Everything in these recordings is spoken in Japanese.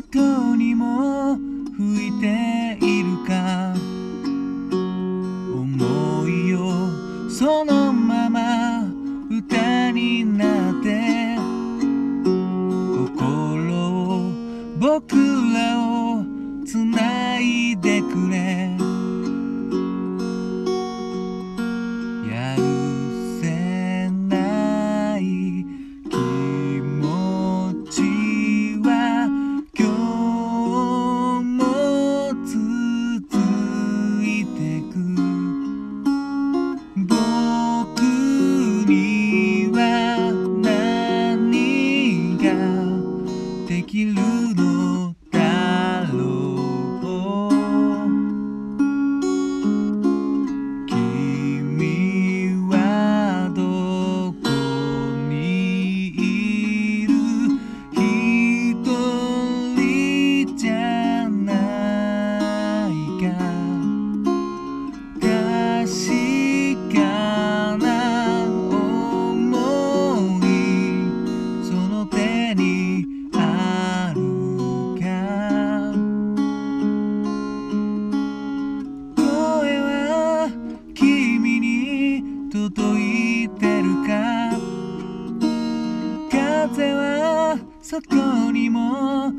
go 坂にも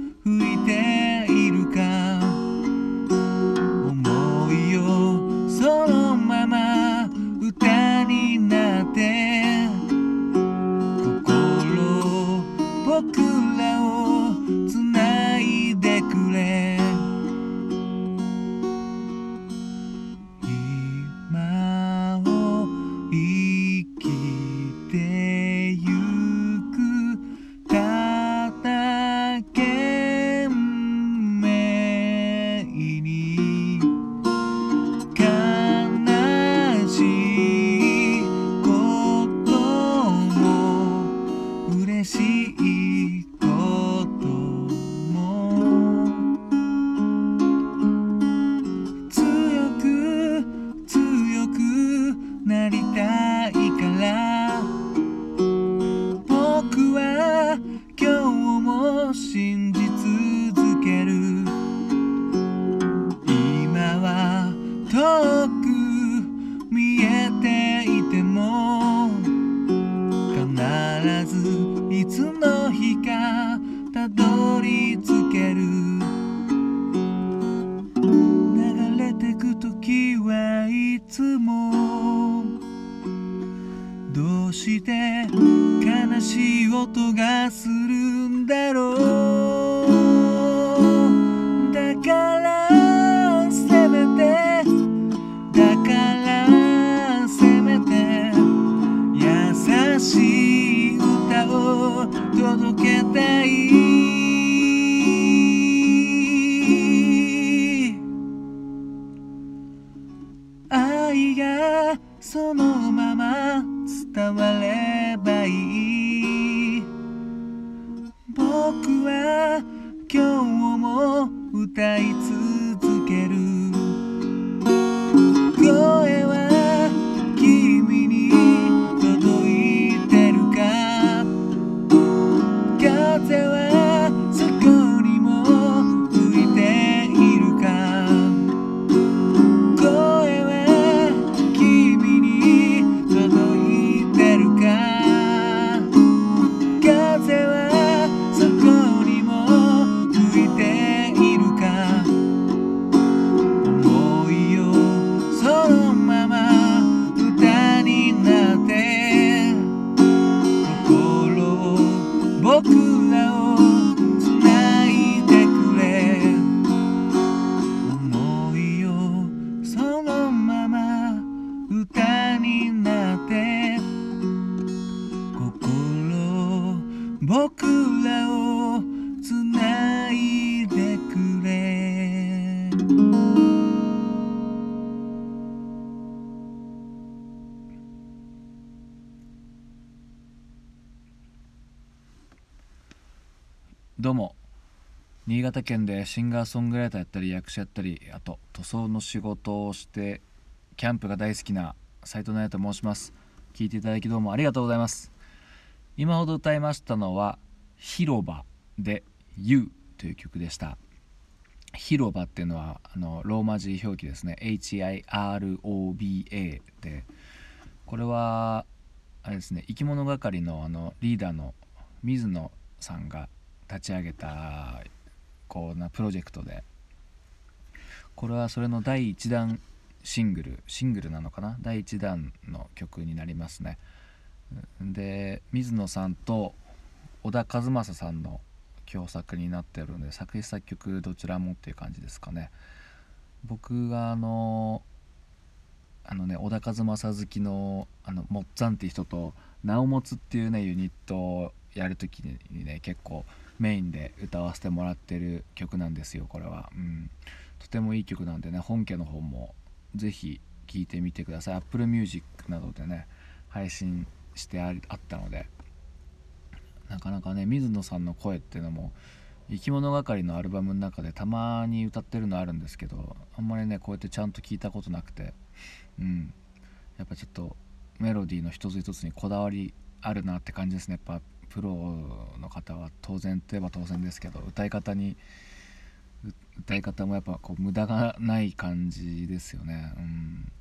どうして悲しい音がするんだろうたいつ僕らをつないでくれ。どうも。新潟県でシンガーソングライターやったり役者やったりあと塗装の仕事をしてキャンプが大好きな斉藤奈也と申します。聞いていただきどうもありがとうございます。今ほど歌いましたのは「広場」で「You」という曲でした。広場っていうのはあのローマ字表記ですね。HIROBA で。これはあれですね生き物係のあのリーダーの水野さんが立ち上げたこうなプロジェクトで。これはそれの第1弾シングル。シングルなのかな？第1弾の曲になりますね。で水野さんと小田和正さんの共作になってるんで作詞作曲どちらもっていう感じですかね。僕があのあのね小田和正好きのあのもっつぁんっていう人と「なおもつ」っていうねユニットをやる時にね結構メインで歌わせてもらってる曲なんですよこれは、うん、とてもいい曲なんでね本家の方も是非聴いてみてください。Apple Music などでね配信してあったのでなかなかね水野さんの声っていうのも生き物係のアルバムの中でたまに歌ってるのあるんですけどあんまりねこうやってちゃんと聞いたことなくてうん。やっぱちょっとメロディーの一つ一つにこだわりあるなって感じですね。やっぱプロの方は当然といえば当然ですけど歌い方に歌い方もやっぱこう無駄がない感じですよね。うん。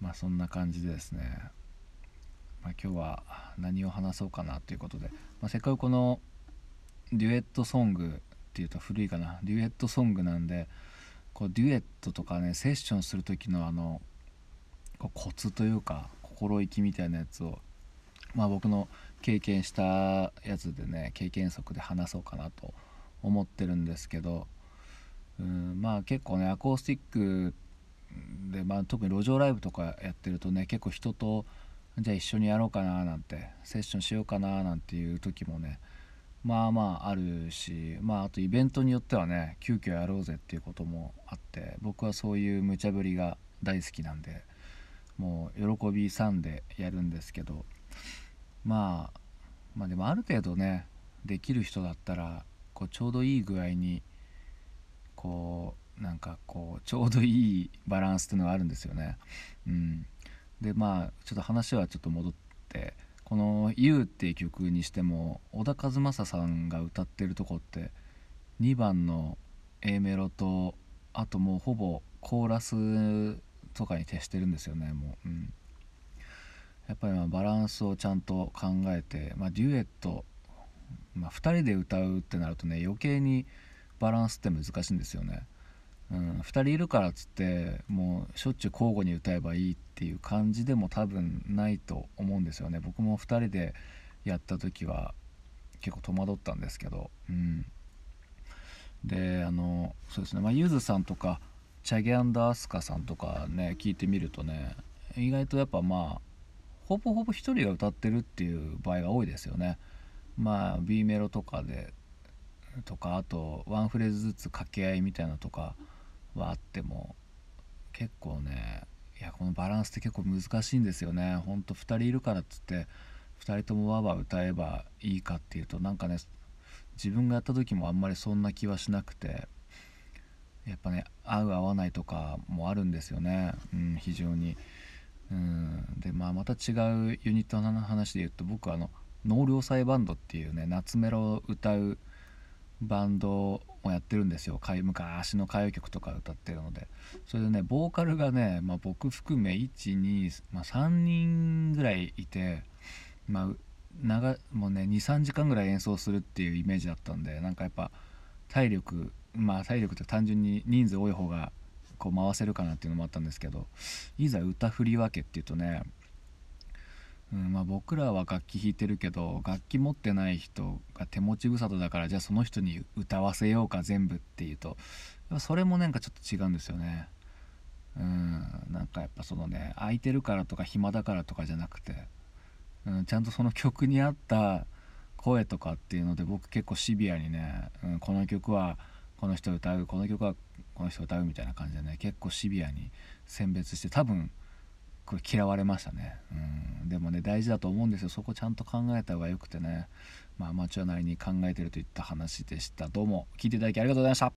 まあそんな感じでですね。まあ、今日は何を話そうかなということで、まあ、せっかくこのデュエットソングっていうと古いかなデュエットソングなんでこうデュエットとかねセッションする時のあのこうコツというか心意気みたいなやつを、まあ、僕の経験したやつでね経験則で話そうかなと思ってるんですけどうんまあ結構ねアコースティックで、まあ、特に路上ライブとかやってるとね結構人とじゃあ一緒にやろうかななんてセッションしようかななんていう時もねまあまああるしまああとイベントによってはね急遽やろうぜっていうこともあって僕はそういう無茶ぶりが大好きなんでもう喜びさんでやるんですけどまあまあでもある程度ねできる人だったらこうちょうどいい具合にこうなんかこうちょうどいいバランスっていうのがあるんですよね。うんでまあちょっと話はちょっと戻ってこの「YOU」っていう曲にしても小田和正さんが歌ってるとこって2番の A メロとあともうほぼコーラスとかに徹してるんですよねもう、うん、やっぱりまあバランスをちゃんと考えて、まあ、デュエット、まあ、2人で歌うってなるとね余計にバランスって難しいんですよね。うん、2人いるからっつってもうしょっちゅう交互に歌えばいいっていう感じでも多分ないと思うんですよね。僕も2人でやった時は結構戸惑ったんですけど、うん、であのそうですね。まあゆずさんとかチャゲアンダースカさんとかね聞いてみるとね意外とやっぱまあほぼほぼ1人が歌ってるっていう場合が多いですよね。まあ B メロとかでとかあとワンフレーズずつ掛け合いみたいなとかはあっても結構ねいやこのバランスって結構難しいんですよねほんと2人いるからっつって2人ともわわ歌えばいいかっていうとなんかね自分がやった時もあんまりそんな気はしなくてやっぱね合う合わないとかもあるんですよね、うん、非常に。うん、でまあまた違うユニットの話で言うと僕はあの納涼祭バンドっていうね夏メロを歌うバンドもやってるんですよ。昔の歌謡曲とか歌ってるので。それでねボーカルがね、まあ、僕含め123、まあ、人ぐらいいて、まあ、長もうね23時間ぐらい演奏するっていうイメージだったんでなんかやっぱ体力まあ体力って単純に人数多い方がこう回せるかなっていうのもあったんですけどいざ歌振り分けっていうとねうんまあ、僕らは楽器弾いてるけど楽器持ってない人が手持ち無沙汰だからじゃあその人に歌わせようか全部っていうとそれもなんかちょっと違うんですよね。うんなんかやっぱそのね空いてるからとか暇だからとかじゃなくて、うん、ちゃんとその曲に合った声とかっていうので僕結構シビアにね、うん、この曲はこの人歌うこの曲はこの人歌うみたいな感じでね結構シビアに選別して多分これ嫌われましたね。うん。でもね大事だと思うんですよ。そこちゃんと考えた方がよくてね。まあアマチュアなりに考えてるといった話でした。どうも。聞いていただきありがとうございました。